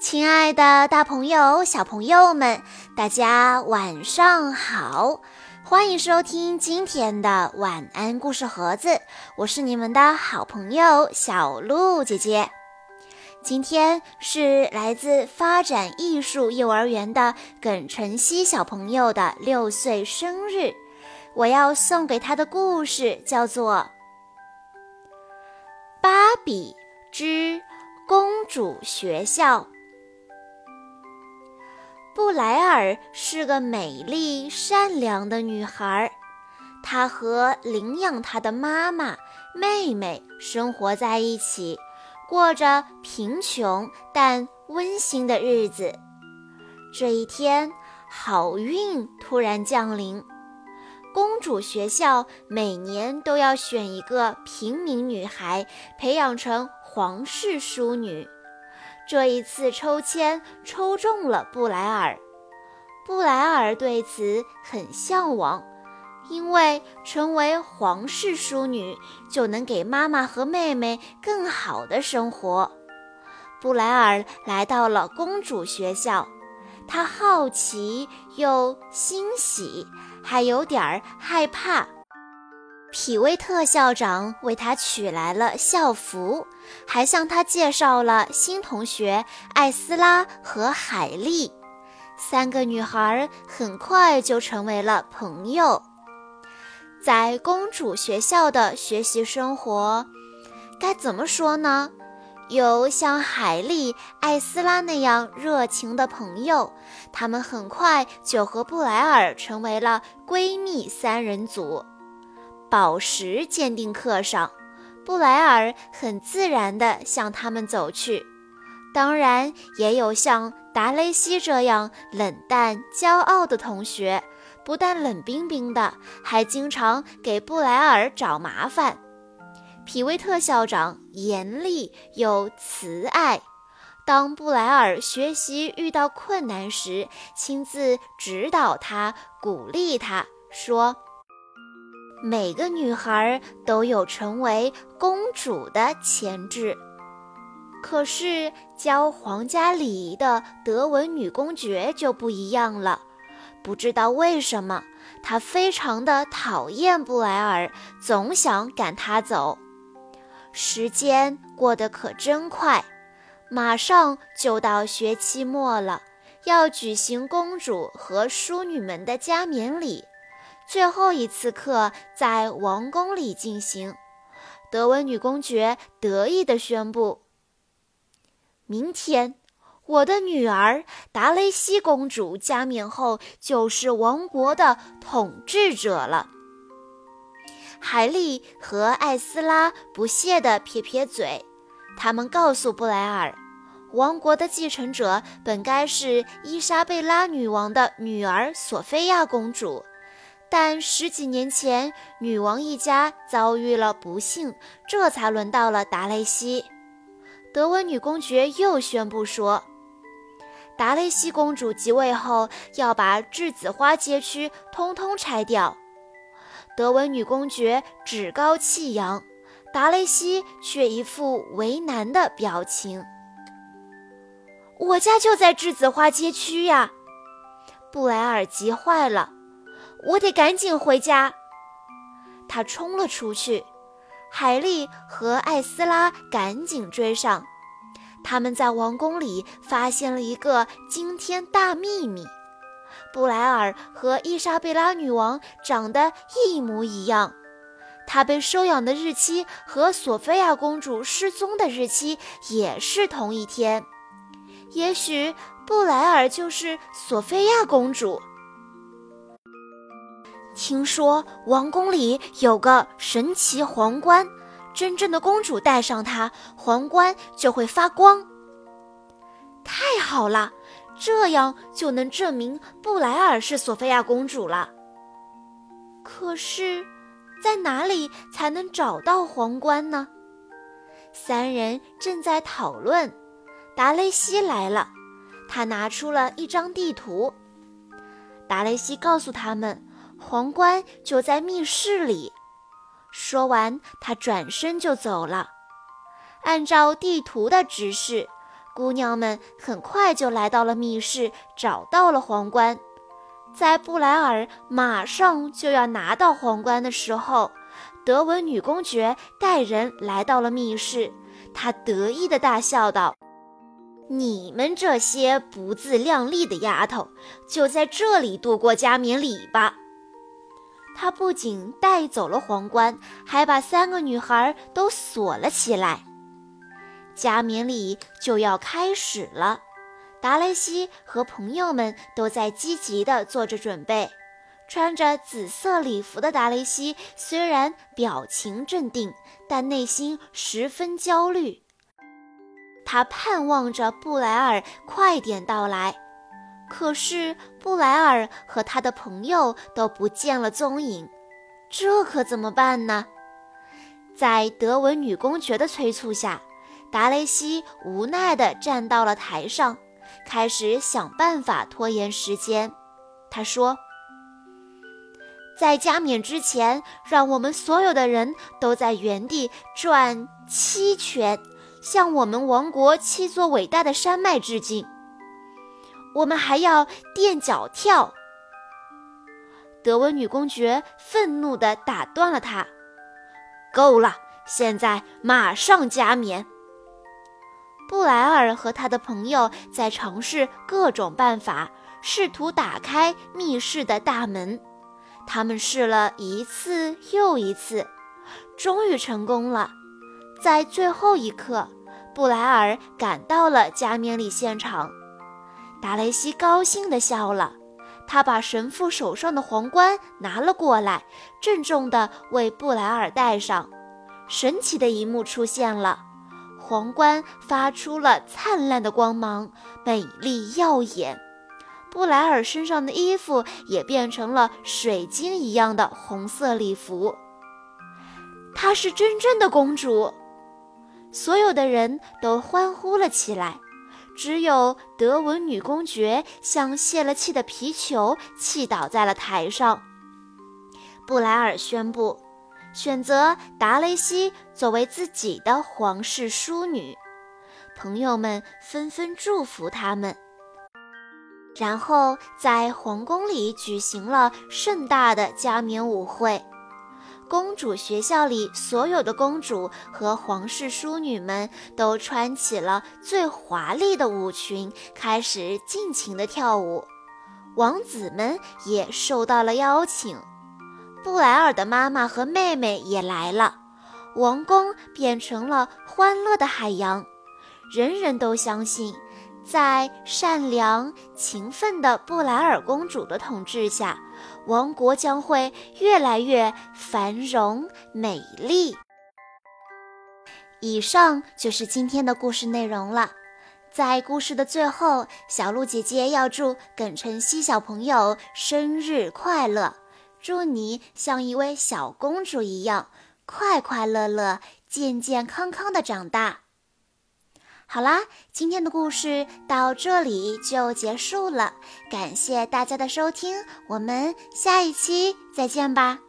亲爱的，大朋友、小朋友们，大家晚上好！欢迎收听今天的晚安故事盒子，我是你们的好朋友小鹿姐姐。今天是来自发展艺术幼儿园的耿晨曦小朋友的六岁生日，我要送给他的故事叫做《芭比之公主学校》。布莱尔是个美丽善良的女孩，她和领养她的妈妈、妹妹生活在一起，过着贫穷但温馨的日子。这一天，好运突然降临，公主学校每年都要选一个平民女孩，培养成皇室淑女。这一次抽签抽中了布莱尔，布莱尔对此很向往，因为成为皇室淑女就能给妈妈和妹妹更好的生活。布莱尔来到了公主学校，她好奇又欣喜，还有点儿害怕。皮威特校长为他取来了校服，还向他介绍了新同学艾斯拉和海莉。三个女孩很快就成为了朋友。在公主学校的学习生活，该怎么说呢？有像海莉、艾斯拉那样热情的朋友，她们很快就和布莱尔成为了闺蜜三人组。宝石鉴定课上，布莱尔很自然地向他们走去。当然，也有像达雷西这样冷淡骄傲的同学，不但冷冰冰的，还经常给布莱尔找麻烦。皮威特校长严厉又慈爱，当布莱尔学习遇到困难时，亲自指导他，鼓励他说。每个女孩都有成为公主的潜质，可是教皇家礼仪的德文女公爵就不一样了。不知道为什么，她非常的讨厌布莱尔，总想赶他走。时间过得可真快，马上就到学期末了，要举行公主和淑女们的加冕礼。最后一次课在王宫里进行。德文女公爵得意地宣布：“明天，我的女儿达雷西公主加冕后，就是王国的统治者了。”海莉和艾斯拉不屑地撇撇嘴，他们告诉布莱尔：“王国的继承者本该是伊莎贝拉女王的女儿索菲亚公主。”但十几年前，女王一家遭遇了不幸，这才轮到了达雷西。德文女公爵又宣布说，达雷西公主即位后要把栀子花街区通通拆掉。德文女公爵趾高气扬，达雷西却一副为难的表情。我家就在栀子花街区呀！布莱尔急坏了。我得赶紧回家。他冲了出去，海莉和艾斯拉赶紧追上。他们在王宫里发现了一个惊天大秘密：布莱尔和伊莎贝拉女王长得一模一样。她被收养的日期和索菲亚公主失踪的日期也是同一天。也许布莱尔就是索菲亚公主。听说王宫里有个神奇皇冠，真正的公主戴上它，皇冠就会发光。太好了，这样就能证明布莱尔是索菲亚公主了。可是，在哪里才能找到皇冠呢？三人正在讨论，达雷西来了，他拿出了一张地图。达雷西告诉他们。皇冠就在密室里。说完，他转身就走了。按照地图的指示，姑娘们很快就来到了密室，找到了皇冠。在布莱尔马上就要拿到皇冠的时候，德文女公爵带人来到了密室。她得意地大笑道：“你们这些不自量力的丫头，就在这里度过加冕礼吧。”他不仅带走了皇冠，还把三个女孩都锁了起来。加冕礼就要开始了。达雷西和朋友们都在积极地做着准备。穿着紫色礼服的达雷西虽然表情镇定，但内心十分焦虑。他盼望着布莱尔快点到来，可是布莱尔和他的朋友都不见了踪影，这可怎么办呢？在德文女公爵的催促下，达雷西无奈地站到了台上。开始想办法拖延时间。他说：“在加冕之前，让我们所有的人都在原地转七圈，向我们王国七座伟大的山脉致敬。我们还要垫脚跳。”德文女公爵愤怒地打断了他：“够了！现在马上加冕！”布莱尔和他的朋友在尝试各种办法，试图打开密室的大门。他们试了一次又一次，终于成功了。在最后一刻，布莱尔赶到了加冕礼现场。达雷西高兴地笑了，他把神父手上的皇冠拿了过来，郑重地为布莱尔戴上。神奇的一幕出现了。皇冠发出了灿烂的光芒，美丽耀眼。布莱尔身上的衣服也变成了水晶一样的红色礼服。她是真正的公主，所有的人都欢呼了起来。只有德文女公爵像泄了气的皮球，气倒在了台上。布莱尔宣布。选择达雷西作为自己的皇室淑女，朋友们纷纷祝福他们。然后在皇宫里举行了盛大的加冕舞会，公主学校里所有的公主和皇室淑女们都穿起了最华丽的舞裙，开始尽情的跳舞。王子们也受到了邀请。布莱尔的妈妈和妹妹也来了，王宫变成了欢乐的海洋。人人都相信，在善良、勤奋的布莱尔公主的统治下，王国将会越来越繁荣美丽。以上就是今天的故事内容了。在故事的最后，小鹿姐姐要祝耿晨曦小朋友生日快乐。祝你像一位小公主一样，快快乐乐、健健康康的长大。好啦，今天的故事到这里就结束了，感谢大家的收听，我们下一期再见吧。